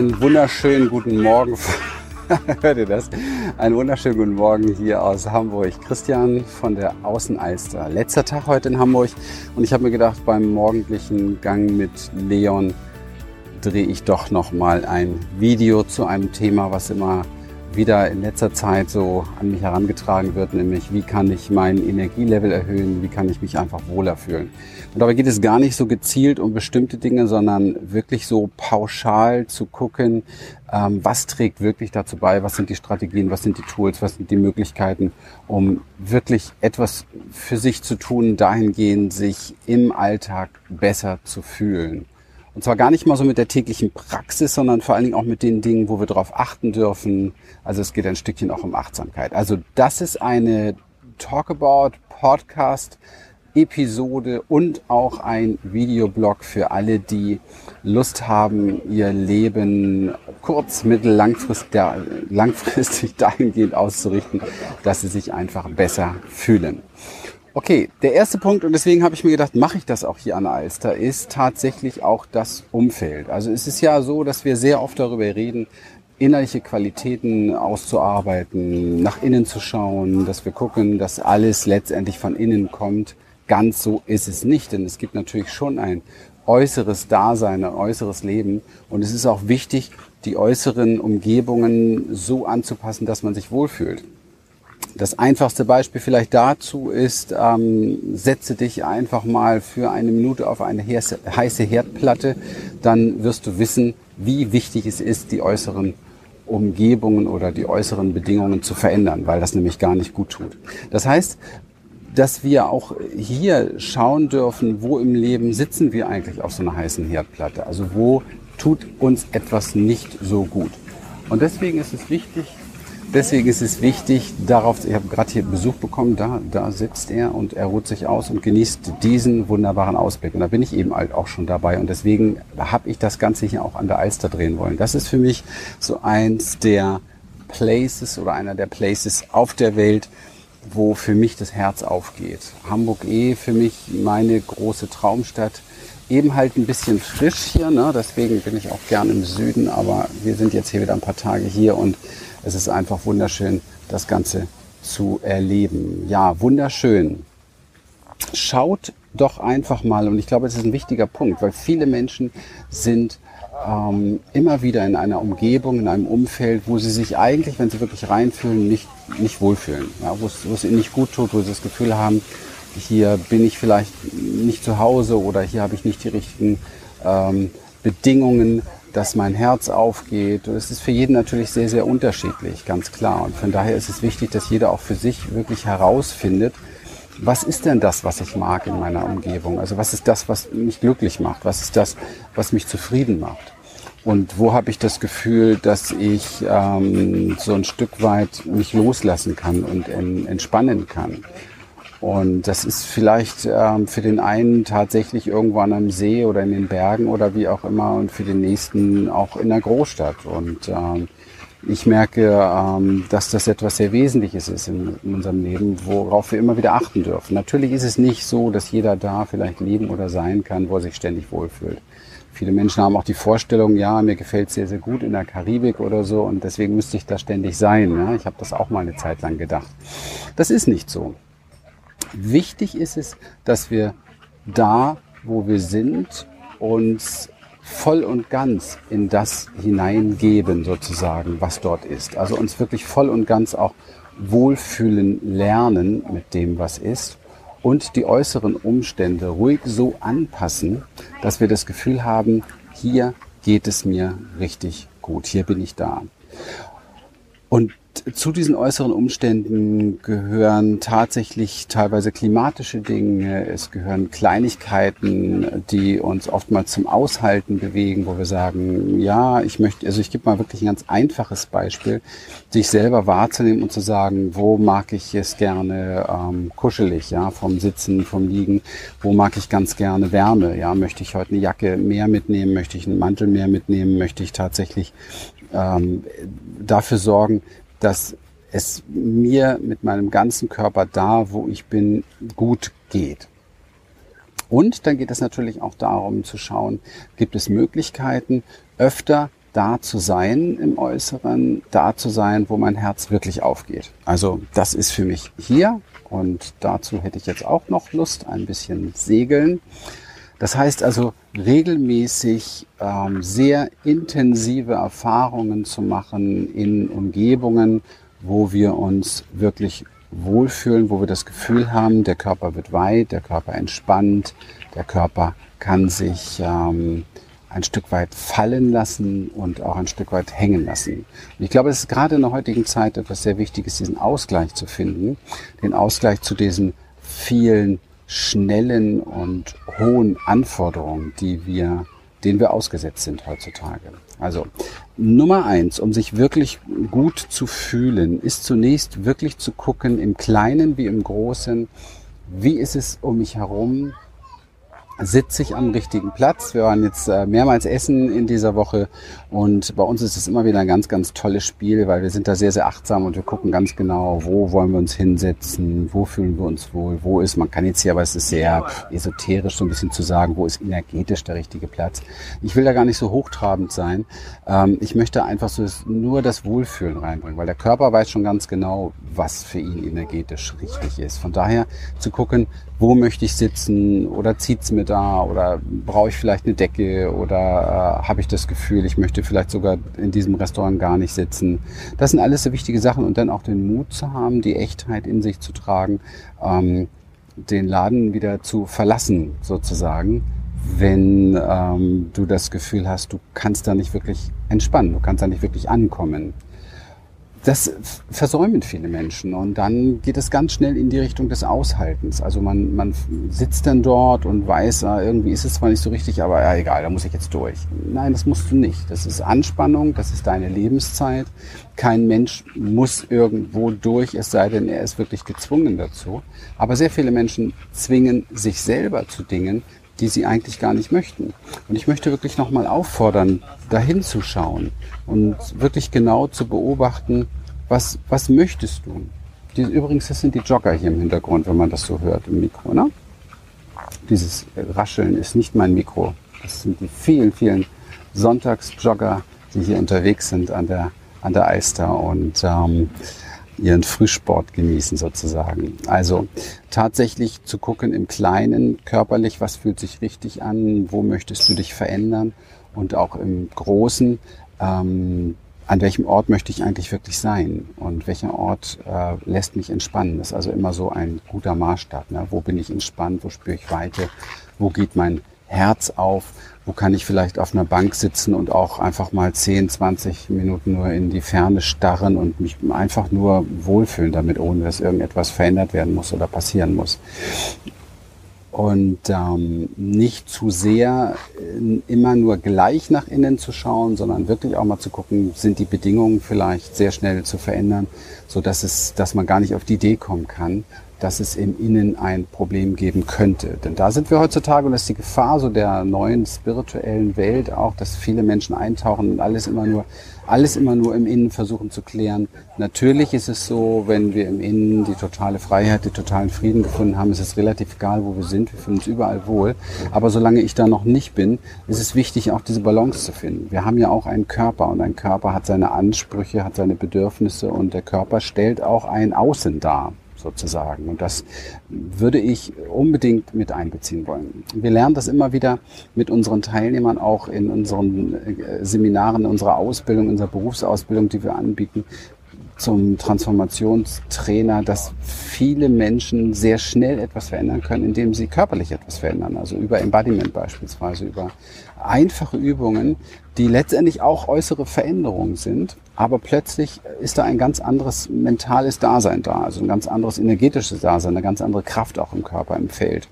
Einen wunderschönen guten Morgen. Hört ihr das? Einen wunderschönen guten Morgen hier aus Hamburg. Christian von der Außenalster. Letzter Tag heute in Hamburg und ich habe mir gedacht, beim morgendlichen Gang mit Leon drehe ich doch noch mal ein Video zu einem Thema, was immer wieder in letzter Zeit so an mich herangetragen wird, nämlich wie kann ich mein Energielevel erhöhen, wie kann ich mich einfach wohler fühlen. Und dabei geht es gar nicht so gezielt um bestimmte Dinge, sondern wirklich so pauschal zu gucken, ähm, was trägt wirklich dazu bei, was sind die Strategien, was sind die Tools, was sind die Möglichkeiten, um wirklich etwas für sich zu tun, dahingehend sich im Alltag besser zu fühlen. Und zwar gar nicht mal so mit der täglichen Praxis, sondern vor allen Dingen auch mit den Dingen, wo wir darauf achten dürfen. Also es geht ein Stückchen auch um Achtsamkeit. Also das ist eine Talkabout Podcast Episode und auch ein Videoblog für alle, die Lust haben, ihr Leben kurz, mittel, langfristig, langfristig dahingehend auszurichten, dass sie sich einfach besser fühlen. Okay, der erste Punkt, und deswegen habe ich mir gedacht, mache ich das auch hier an Alster, ist tatsächlich auch das Umfeld. Also es ist ja so, dass wir sehr oft darüber reden, innerliche Qualitäten auszuarbeiten, nach innen zu schauen, dass wir gucken, dass alles letztendlich von innen kommt. Ganz so ist es nicht, denn es gibt natürlich schon ein äußeres Dasein, ein äußeres Leben. Und es ist auch wichtig, die äußeren Umgebungen so anzupassen, dass man sich wohlfühlt. Das einfachste Beispiel vielleicht dazu ist, ähm, setze dich einfach mal für eine Minute auf eine heiße Herdplatte, dann wirst du wissen, wie wichtig es ist, die äußeren Umgebungen oder die äußeren Bedingungen zu verändern, weil das nämlich gar nicht gut tut. Das heißt, dass wir auch hier schauen dürfen, wo im Leben sitzen wir eigentlich auf so einer heißen Herdplatte. Also wo tut uns etwas nicht so gut. Und deswegen ist es wichtig, deswegen ist es wichtig, darauf, ich habe gerade hier Besuch bekommen, da, da sitzt er und er ruht sich aus und genießt diesen wunderbaren Ausblick. Und da bin ich eben halt auch schon dabei. Und deswegen habe ich das Ganze hier auch an der Alster drehen wollen. Das ist für mich so eins der Places oder einer der Places auf der Welt, wo für mich das Herz aufgeht. Hamburg eh für mich meine große Traumstadt. Eben halt ein bisschen frisch hier, ne? deswegen bin ich auch gern im Süden, aber wir sind jetzt hier wieder ein paar Tage hier und es ist einfach wunderschön, das Ganze zu erleben. Ja, wunderschön. Schaut doch einfach mal, und ich glaube, das ist ein wichtiger Punkt, weil viele Menschen sind ähm, immer wieder in einer Umgebung, in einem Umfeld, wo sie sich eigentlich, wenn sie wirklich reinfühlen, nicht, nicht wohlfühlen. Ja, es, wo es ihnen nicht gut tut, wo sie das Gefühl haben, hier bin ich vielleicht nicht zu Hause oder hier habe ich nicht die richtigen ähm, Bedingungen, dass mein Herz aufgeht. Und es ist für jeden natürlich sehr, sehr unterschiedlich, ganz klar. Und von daher ist es wichtig, dass jeder auch für sich wirklich herausfindet, was ist denn das, was ich mag in meiner Umgebung? Also was ist das, was mich glücklich macht? Was ist das, was mich zufrieden macht? Und wo habe ich das Gefühl, dass ich ähm, so ein Stück weit mich loslassen kann und en entspannen kann? Und das ist vielleicht ähm, für den einen tatsächlich irgendwo an einem See oder in den Bergen oder wie auch immer und für den nächsten auch in der Großstadt. Und ähm, ich merke, ähm, dass das etwas sehr Wesentliches ist in, in, unserem Leben, worauf wir immer wieder achten dürfen. Natürlich ist es nicht so, dass jeder da vielleicht leben oder sein kann, wo er sich ständig wohlfühlt. Viele Menschen haben auch die Vorstellung, ja, mir gefällt es sehr, sehr gut in der Karibik oder so und deswegen müsste ich da ständig sein. Ja? Ich habe das auch mal eine Zeit lang gedacht. Das ist nicht so. Wichtig ist es, dass wir da, wo wir sind, uns voll und ganz in das hineingeben, sozusagen, was dort ist. Also uns wirklich voll und ganz auch wohlfühlen lernen mit dem, was ist und die äußeren Umstände ruhig so anpassen, dass wir das Gefühl haben, hier geht es mir richtig gut, hier bin ich da. Und zu diesen äußeren Umständen gehören tatsächlich teilweise klimatische Dinge, es gehören Kleinigkeiten, die uns oftmals zum Aushalten bewegen, wo wir sagen, ja, ich möchte, also ich gebe mal wirklich ein ganz einfaches Beispiel, sich selber wahrzunehmen und zu sagen, wo mag ich es gerne ähm, kuschelig, ja, vom Sitzen, vom Liegen, wo mag ich ganz gerne Wärme, ja, möchte ich heute eine Jacke mehr mitnehmen, möchte ich einen Mantel mehr mitnehmen, möchte ich tatsächlich ähm, dafür sorgen, dass es mir mit meinem ganzen Körper da, wo ich bin, gut geht. Und dann geht es natürlich auch darum zu schauen, gibt es Möglichkeiten, öfter da zu sein im Äußeren, da zu sein, wo mein Herz wirklich aufgeht. Also das ist für mich hier und dazu hätte ich jetzt auch noch Lust, ein bisschen segeln. Das heißt also regelmäßig ähm, sehr intensive Erfahrungen zu machen in Umgebungen, wo wir uns wirklich wohlfühlen, wo wir das Gefühl haben, der Körper wird weit, der Körper entspannt, der Körper kann sich ähm, ein Stück weit fallen lassen und auch ein Stück weit hängen lassen. Und ich glaube, es ist gerade in der heutigen Zeit etwas sehr Wichtiges, diesen Ausgleich zu finden, den Ausgleich zu diesen vielen schnellen und hohen Anforderungen, die wir, denen wir ausgesetzt sind heutzutage. Also Nummer eins, um sich wirklich gut zu fühlen, ist zunächst wirklich zu gucken, im Kleinen wie im Großen, wie ist es um mich herum, sitze ich am richtigen Platz. Wir waren jetzt äh, mehrmals essen in dieser Woche und bei uns ist es immer wieder ein ganz, ganz tolles Spiel, weil wir sind da sehr, sehr achtsam und wir gucken ganz genau, wo wollen wir uns hinsetzen, wo fühlen wir uns wohl, wo ist, man kann jetzt hier, aber es ist sehr esoterisch so ein bisschen zu sagen, wo ist energetisch der richtige Platz. Ich will da gar nicht so hochtrabend sein. Ähm, ich möchte einfach so nur das Wohlfühlen reinbringen, weil der Körper weiß schon ganz genau, was für ihn energetisch richtig ist. Von daher zu gucken, wo möchte ich sitzen oder zieht's mir da oder brauche ich vielleicht eine Decke oder äh, habe ich das Gefühl, ich möchte vielleicht sogar in diesem Restaurant gar nicht sitzen. Das sind alles so wichtige Sachen und dann auch den Mut zu haben, die Echtheit in sich zu tragen, ähm, den Laden wieder zu verlassen sozusagen, wenn ähm, du das Gefühl hast, du kannst da nicht wirklich entspannen, du kannst da nicht wirklich ankommen das versäumen viele Menschen und dann geht es ganz schnell in die Richtung des Aushaltens. Also man, man sitzt dann dort und weiß, ah, irgendwie ist es zwar nicht so richtig, aber ja, egal, da muss ich jetzt durch. Nein, das musst du nicht. Das ist Anspannung, das ist deine Lebenszeit. Kein Mensch muss irgendwo durch, es sei denn, er ist wirklich gezwungen dazu. Aber sehr viele Menschen zwingen sich selber zu Dingen, die sie eigentlich gar nicht möchten. Und ich möchte wirklich nochmal auffordern, dahin zu schauen und wirklich genau zu beobachten, was, was möchtest du? Die, übrigens, das sind die Jogger hier im Hintergrund, wenn man das so hört im Mikro. Ne? Dieses Rascheln ist nicht mein Mikro. Das sind die vielen, vielen Sonntagsjogger, die hier unterwegs sind an der, an der Alster. Und ähm, ihren Frühsport genießen sozusagen. Also tatsächlich zu gucken im Kleinen körperlich, was fühlt sich richtig an, wo möchtest du dich verändern und auch im Großen, ähm, an welchem Ort möchte ich eigentlich wirklich sein und welcher Ort äh, lässt mich entspannen. Das ist also immer so ein guter Maßstab. Ne? Wo bin ich entspannt, wo spüre ich Weite, wo geht mein Herz auf, wo kann ich vielleicht auf einer Bank sitzen und auch einfach mal 10, 20 Minuten nur in die Ferne starren und mich einfach nur wohlfühlen damit, ohne dass irgendetwas verändert werden muss oder passieren muss. Und ähm, nicht zu sehr äh, immer nur gleich nach innen zu schauen, sondern wirklich auch mal zu gucken, sind die Bedingungen vielleicht sehr schnell zu verändern, so dass es, dass man gar nicht auf die Idee kommen kann, dass es im Innen ein Problem geben könnte. Denn da sind wir heutzutage und das ist die Gefahr so der neuen spirituellen Welt auch, dass viele Menschen eintauchen und alles immer nur, alles immer nur im Innen versuchen zu klären. Natürlich ist es so, wenn wir im Innen die totale Freiheit, den totalen Frieden gefunden haben, ist es relativ egal, wo wir sind. Wir fühlen uns überall wohl. Aber solange ich da noch nicht bin, ist es wichtig, auch diese Balance zu finden. Wir haben ja auch einen Körper und ein Körper hat seine Ansprüche, hat seine Bedürfnisse und der Körper stellt auch ein Außen dar sozusagen. Und das würde ich unbedingt mit einbeziehen wollen. Wir lernen das immer wieder mit unseren Teilnehmern auch in unseren äh, Seminaren, in unserer Ausbildung, unserer Berufsausbildung, die wir anbieten zum Transformationstrainer, dass viele Menschen sehr schnell etwas verändern können, indem sie körperlich etwas verändern. Also über Embodiment beispielsweise, über einfache Übungen, die letztendlich auch äußere Veränderungen sind. Aber plötzlich ist da ein ganz anderes mentales Dasein da, also ein ganz anderes energetisches Dasein, eine ganz andere Kraft auch im Körper, im Feld.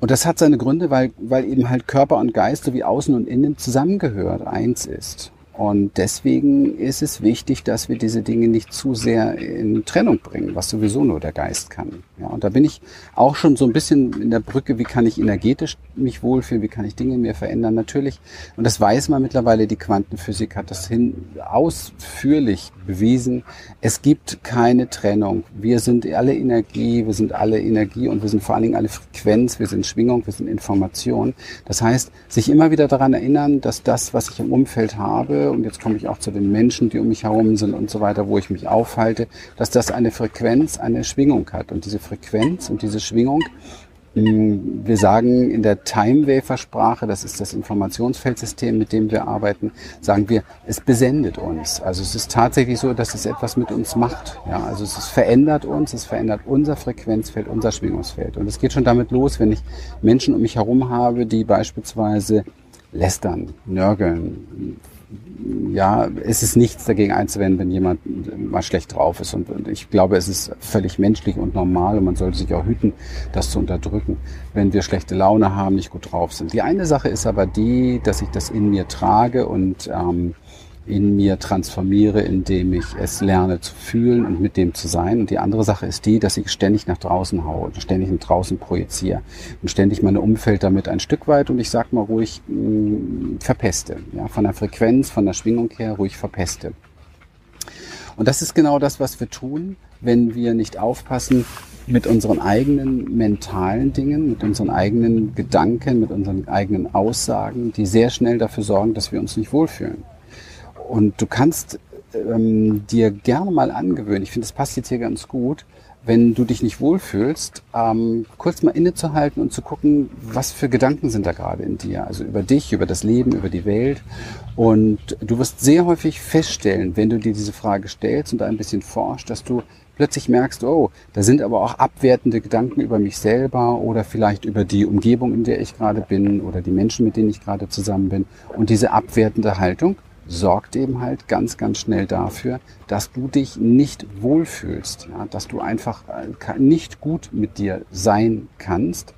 Und das hat seine Gründe, weil, weil eben halt Körper und Geist sowie Außen und Innen zusammengehört, eins ist. Und deswegen ist es wichtig, dass wir diese Dinge nicht zu sehr in Trennung bringen, was sowieso nur der Geist kann. Ja, und da bin ich auch schon so ein bisschen in der Brücke, wie kann ich energetisch mich wohlfühlen, wie kann ich Dinge mehr verändern, natürlich. Und das weiß man mittlerweile, die Quantenphysik hat das hin ausführlich bewiesen. Es gibt keine Trennung. Wir sind alle Energie, wir sind alle Energie und wir sind vor allen Dingen alle Frequenz, wir sind Schwingung, wir sind Information. Das heißt, sich immer wieder daran erinnern, dass das, was ich im Umfeld habe, und jetzt komme ich auch zu den Menschen, die um mich herum sind und so weiter, wo ich mich aufhalte, dass das eine Frequenz, eine Schwingung hat. Und diese Frequenz und diese Schwingung, mm, wir sagen in der Time Wafer Sprache, das ist das Informationsfeldsystem, mit dem wir arbeiten, sagen wir, es besendet uns. Also es ist tatsächlich so, dass es etwas mit uns macht. Ja, also es verändert uns, es verändert unser Frequenzfeld, unser Schwingungsfeld. Und es geht schon damit los, wenn ich Menschen um mich herum habe, die beispielsweise lästern, nörgeln, ja, es ist nichts dagegen einzuwenden, wenn jemand mal schlecht drauf ist. Und, und ich glaube, es ist völlig menschlich und normal und man sollte sich auch hüten, das zu unterdrücken, wenn wir schlechte Laune haben, nicht gut drauf sind. Die eine Sache ist aber die, dass ich das in mir trage und ähm, in mir transformiere, indem ich es lerne zu fühlen und mit dem zu sein. Und die andere Sache ist die, dass ich ständig nach draußen haue, ständig nach draußen projiziere und ständig meine Umfeld damit ein Stück weit und ich sag mal ruhig mh, mm, verpeste. Ja, von der Frequenz, von der Schwingung her ruhig verpeste. Und das ist genau das, was wir tun, wenn wir nicht aufpassen mit unseren eigenen mentalen Dingen, mit unseren eigenen Gedanken, mit unseren eigenen Aussagen, die sehr schnell dafür sorgen, dass wir uns nicht wohlfühlen. Und du kannst ähm, dir gerne mal angewöhnen, ich finde, das passt jetzt hier ganz gut, wenn du dich nicht wohlfühlst, ähm, kurz mal innezuhalten und zu gucken, was für Gedanken sind da gerade in dir. Also über dich, über das Leben, über die Welt. Und du wirst sehr häufig feststellen, wenn du dir diese Frage stellst und ein bisschen forschst, dass du plötzlich merkst, oh, da sind aber auch abwertende Gedanken über mich selber oder vielleicht über die Umgebung, in der ich gerade bin oder die Menschen, mit denen ich gerade zusammen bin. Und diese abwertende Haltung sorgt eben halt ganz, ganz schnell dafür, dass du dich nicht wohlfühlst, ja, dass du einfach äh, nicht gut mit dir sein kannst,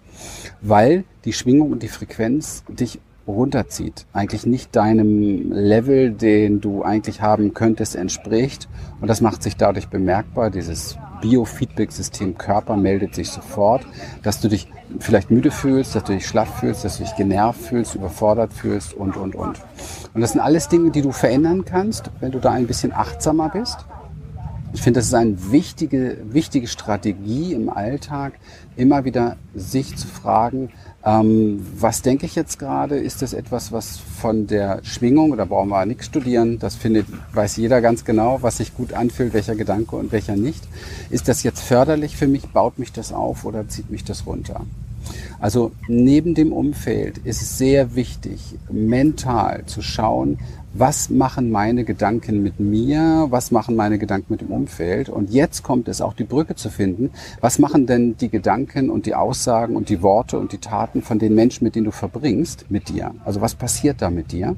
weil die Schwingung und die Frequenz dich runterzieht, eigentlich nicht deinem Level, den du eigentlich haben könntest, entspricht. Und das macht sich dadurch bemerkbar. Dieses Biofeedback-System Körper meldet sich sofort, dass du dich vielleicht müde fühlst, dass du dich schlaff fühlst, dass du dich genervt fühlst, überfordert fühlst und, und, und. Und das sind alles Dinge, die du verändern kannst, wenn du da ein bisschen achtsamer bist. Ich finde, das ist eine wichtige, wichtige Strategie im Alltag, immer wieder sich zu fragen, ähm, was denke ich jetzt gerade? Ist das etwas, was von der Schwingung, oder brauchen wir nichts studieren, das findet, weiß jeder ganz genau, was sich gut anfühlt, welcher Gedanke und welcher nicht. Ist das jetzt förderlich für mich? Baut mich das auf oder zieht mich das runter? Also neben dem Umfeld ist es sehr wichtig, mental zu schauen, was machen meine Gedanken mit mir, was machen meine Gedanken mit dem Umfeld. Und jetzt kommt es auch die Brücke zu finden, was machen denn die Gedanken und die Aussagen und die Worte und die Taten von den Menschen, mit denen du verbringst, mit dir. Also was passiert da mit dir?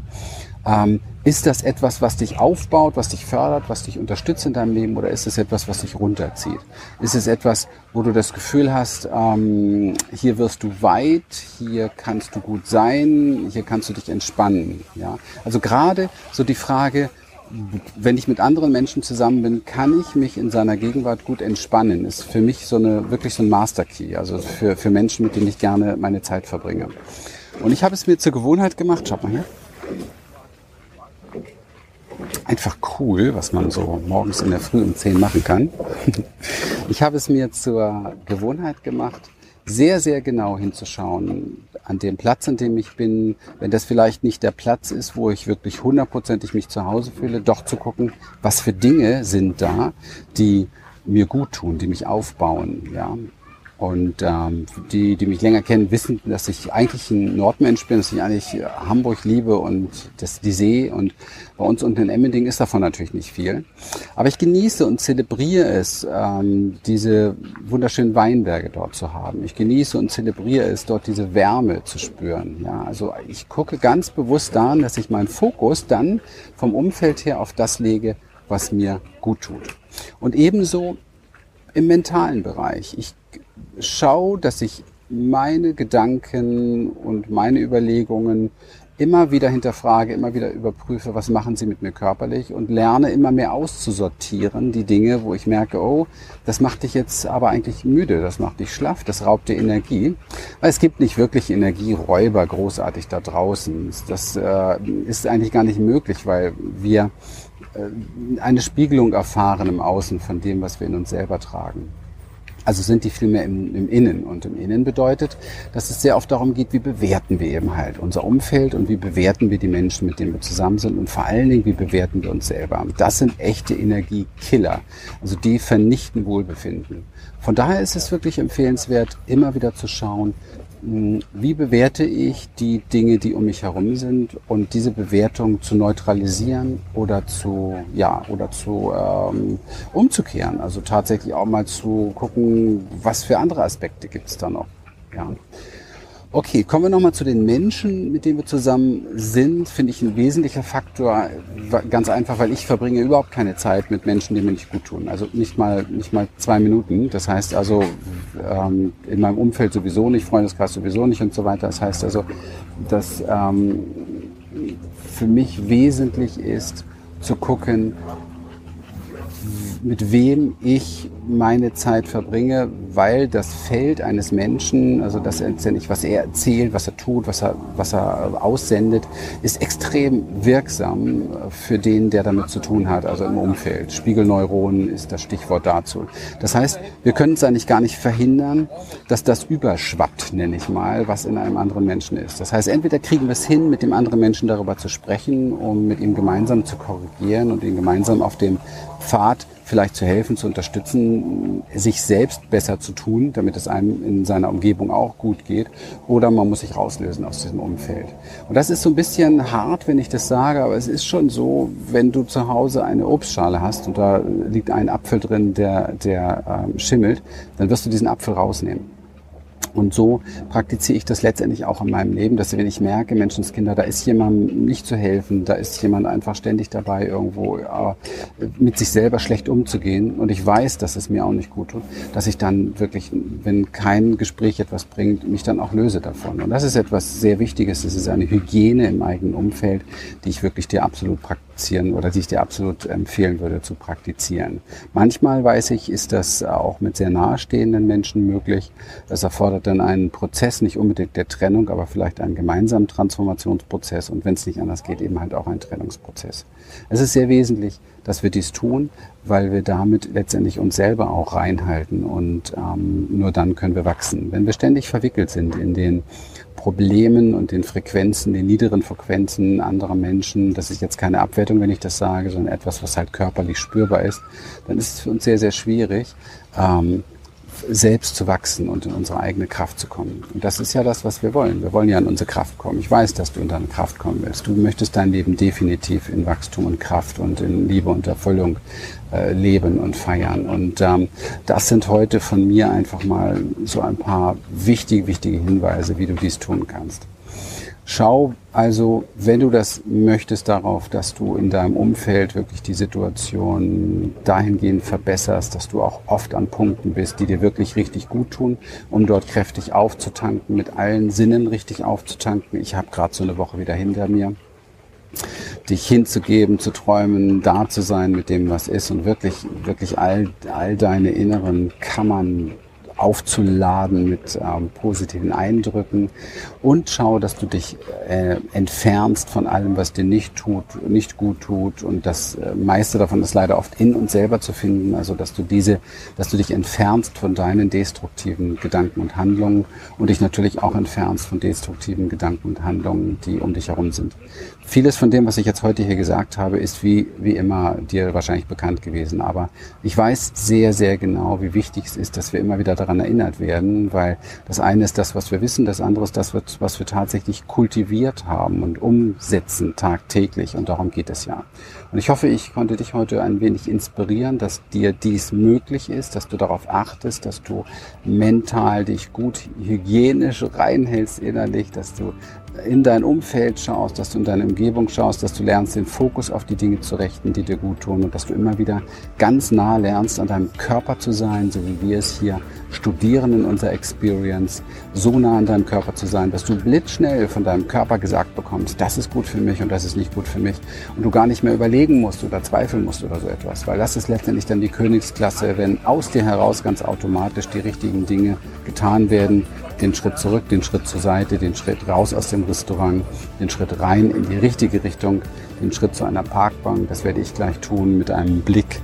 Ähm, ist das etwas, was dich aufbaut, was dich fördert, was dich unterstützt in deinem Leben oder ist es etwas, was dich runterzieht? Ist es etwas, wo du das Gefühl hast, ähm, hier wirst du weit, hier kannst du gut sein, hier kannst du dich entspannen? Ja? Also gerade so die Frage, wenn ich mit anderen Menschen zusammen bin, kann ich mich in seiner Gegenwart gut entspannen. Ist für mich so eine wirklich so ein Master Key, also für, für Menschen, mit denen ich gerne meine Zeit verbringe. Und ich habe es mir zur Gewohnheit gemacht, schaut mal hier einfach cool, was man so morgens in der Früh um 10 machen kann. Ich habe es mir zur Gewohnheit gemacht, sehr, sehr genau hinzuschauen an dem Platz, an dem ich bin, wenn das vielleicht nicht der Platz ist, wo ich wirklich hundertprozentig mich zu Hause fühle, doch zu gucken, was für Dinge sind da, die mir gut tun, die mich aufbauen, ja. Und ähm, die, die mich länger kennen, wissen, dass ich eigentlich ein Nordmensch bin, dass ich eigentlich Hamburg liebe und das, die See. Und bei uns unten in Emmending ist davon natürlich nicht viel. Aber ich genieße und zelebriere es, ähm, diese wunderschönen Weinberge dort zu haben. Ich genieße und zelebriere es, dort diese Wärme zu spüren. Ja, also ich gucke ganz bewusst daran, dass ich meinen Fokus dann vom Umfeld her auf das lege, was mir gut tut. Und ebenso im mentalen Bereich. Ich schaue, dass ich meine Gedanken und meine Überlegungen immer wieder hinterfrage, immer wieder überprüfe, was machen sie mit mir körperlich und lerne immer mehr auszusortieren, die Dinge, wo ich merke, oh, das macht dich jetzt aber eigentlich müde, das macht dich schlaff, das raubt dir Energie. Weil es gibt nicht wirklich Energieräuber großartig da draußen. Das äh, ist eigentlich gar nicht möglich, weil wir äh, eine Spiegelung erfahren im Außen von dem, was wir in uns selber tragen. Also sind die vielmehr im, im Innen. Und im Innen bedeutet, dass es sehr oft darum geht, wie bewerten wir eben halt unser Umfeld und wie bewerten wir die Menschen, mit denen wir zusammen sind und vor allen Dingen, wie bewerten wir uns selber. Das sind echte Energiekiller. Also die vernichten Wohlbefinden. Von daher ist es wirklich empfehlenswert, immer wieder zu schauen, wie bewerte ich die Dinge, die um mich herum sind und diese Bewertung zu neutralisieren oder zu, ja, oder zu ähm, umzukehren. Also tatsächlich auch mal zu gucken, was für andere Aspekte gibt es da noch. Ja. Okay, kommen wir nochmal zu den Menschen, mit denen wir zusammen sind. Finde ich ein wesentlicher Faktor. Ganz einfach, weil ich verbringe überhaupt keine Zeit mit Menschen, die mir nicht gut tun. Also nicht mal, nicht mal zwei Minuten. Das heißt also, ähm, in meinem Umfeld sowieso nicht, Freundeskreis sowieso nicht und so weiter. Das heißt also, dass ähm, für mich wesentlich ist, zu gucken, mit wem ich meine Zeit verbringe, weil das Feld eines Menschen, also das letztendlich, was er erzählt, was er tut, was er, was er aussendet, ist extrem wirksam für den, der damit zu tun hat, also im Umfeld. Spiegelneuronen ist das Stichwort dazu. Das heißt, wir können es eigentlich gar nicht verhindern, dass das überschwappt, nenne ich mal, was in einem anderen Menschen ist. Das heißt, entweder kriegen wir es hin, mit dem anderen Menschen darüber zu sprechen, um mit ihm gemeinsam zu korrigieren und ihn gemeinsam auf dem Pfad vielleicht zu helfen, zu unterstützen, sich selbst besser zu tun, damit es einem in seiner Umgebung auch gut geht. Oder man muss sich rauslösen aus diesem Umfeld. Und das ist so ein bisschen hart, wenn ich das sage, aber es ist schon so, wenn du zu Hause eine Obstschale hast und da liegt ein Apfel drin, der, der ähm, schimmelt, dann wirst du diesen Apfel rausnehmen. Und so praktiziere ich das letztendlich auch in meinem Leben, dass wenn ich merke, Menschenskinder, da ist jemand nicht zu helfen, da ist jemand einfach ständig dabei, irgendwo äh, mit sich selber schlecht umzugehen und ich weiß, dass es mir auch nicht gut tut, dass ich dann wirklich, wenn kein Gespräch etwas bringt, mich dann auch löse davon. Und das ist etwas sehr Wichtiges, das ist eine Hygiene im eigenen Umfeld, die ich wirklich dir absolut praktizieren oder die ich dir absolut empfehlen würde zu praktizieren. Manchmal weiß ich, ist das auch mit sehr nahestehenden Menschen möglich. Das erfordert erfordert dann einen Prozess, nicht unbedingt der Trennung, aber vielleicht einen gemeinsamen Transformationsprozess und wenn es nicht anders geht, eben halt auch ein Trennungsprozess. Es ist sehr wesentlich, dass wir dies tun, weil wir damit letztendlich uns selber auch reinhalten und ähm, nur dann können wir wachsen. Wenn wir ständig verwickelt sind in den Problemen und den Frequenzen, den niederen Frequenzen anderer Menschen, das ist jetzt keine Abwertung, wenn ich das sage, sondern etwas, was halt körperlich spürbar ist, dann ist es für uns sehr, sehr schwierig, ähm, selbst zu wachsen und in unsere eigene Kraft zu kommen. Und das ist ja das, was wir wollen. Wir wollen ja in unsere Kraft kommen. Ich weiß, dass du in deine Kraft kommen willst. Du möchtest dein Leben definitiv in Wachstum und Kraft und in Liebe und Erfüllung äh, leben und feiern. Und ähm, das sind heute von mir einfach mal so ein paar wichtige, wichtige Hinweise, wie du dies tun kannst. Schau also, wenn du das möchtest, darauf, dass du in deinem Umfeld wirklich die Situation dahingehend verbesserst, dass du auch oft an Punkten bist, die dir wirklich richtig gut tun, um dort kräftig aufzutanken, mit allen Sinnen richtig aufzutanken. Ich habe gerade so eine Woche wieder hinter mir dich hinzugeben, zu träumen, da zu sein mit dem, was ist und wirklich, wirklich all, all deine inneren Kammern aufzuladen mit ähm, positiven Eindrücken und schau, dass du dich äh, entfernst von allem, was dir nicht tut, nicht gut tut und das äh, meiste davon ist leider oft in uns selber zu finden, also dass du diese, dass du dich entfernst von deinen destruktiven Gedanken und Handlungen und dich natürlich auch entfernst von destruktiven Gedanken und Handlungen, die um dich herum sind. Vieles von dem, was ich jetzt heute hier gesagt habe, ist wie, wie immer dir wahrscheinlich bekannt gewesen. Aber ich weiß sehr, sehr genau, wie wichtig es ist, dass wir immer wieder daran erinnert werden, weil das eine ist das, was wir wissen, das andere ist das, was wir tatsächlich kultiviert haben und umsetzen tagtäglich. Und darum geht es ja. Und ich hoffe, ich konnte dich heute ein wenig inspirieren, dass dir dies möglich ist, dass du darauf achtest, dass du mental dich gut hygienisch reinhältst innerlich, dass du in dein Umfeld schaust, dass du in deine Umgebung schaust, dass du lernst, den Fokus auf die Dinge zu richten, die dir gut tun und dass du immer wieder ganz nah lernst, an deinem Körper zu sein, so wie wir es hier studieren in unserer Experience, so nah an deinem Körper zu sein, dass du blitzschnell von deinem Körper gesagt bekommst, das ist gut für mich und das ist nicht gut für mich und du gar nicht mehr überlegen musst oder zweifeln musst oder so etwas, weil das ist letztendlich dann die Königsklasse, wenn aus dir heraus ganz automatisch die richtigen Dinge getan werden, den Schritt zurück, den Schritt zur Seite, den Schritt raus aus dem Restaurant, den Schritt rein in die richtige Richtung, den Schritt zu einer Parkbank. Das werde ich gleich tun mit einem Blick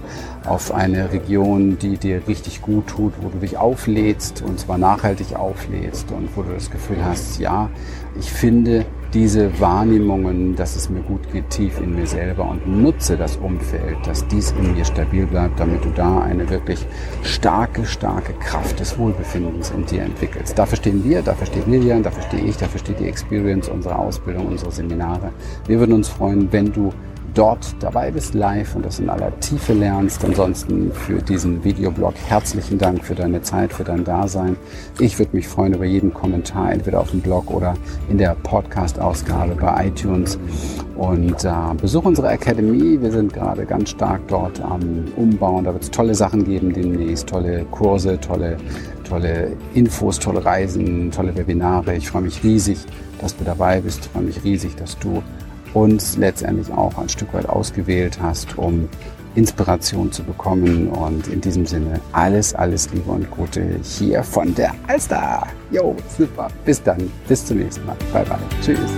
auf eine Region, die dir richtig gut tut, wo du dich auflädst und zwar nachhaltig auflädst und wo du das Gefühl hast, ja, ich finde diese Wahrnehmungen, dass es mir gut geht, tief in mir selber und nutze das Umfeld, dass dies in mir stabil bleibt, damit du da eine wirklich starke, starke Kraft des Wohlbefindens in dir entwickelst. Dafür stehen wir, dafür steht Lilian, dafür stehe ich, dafür steht die Experience, unsere Ausbildung, unsere Seminare. Wir würden uns freuen, wenn du dort dabei bist live und das in aller Tiefe lernst. Ansonsten für diesen Videoblog herzlichen Dank für deine Zeit, für dein Dasein. Ich würde mich freuen über jeden Kommentar, entweder auf dem Blog oder in der Podcast-Ausgabe bei iTunes. Und äh, besuch unsere Academy. Wir sind gerade ganz stark dort am Umbauen. Da wird es tolle Sachen geben demnächst, tolle Kurse, tolle, tolle Infos, tolle Reisen, tolle Webinare. Ich freue mich riesig, dass du dabei bist. Ich freue mich riesig, dass du uns letztendlich auch ein Stück weit ausgewählt hast, um Inspiration zu bekommen. Und in diesem Sinne alles, alles Liebe und Gute hier von der Alster. Jo, super. Bis dann. Bis zum nächsten Mal. Bye, bye. Tschüss.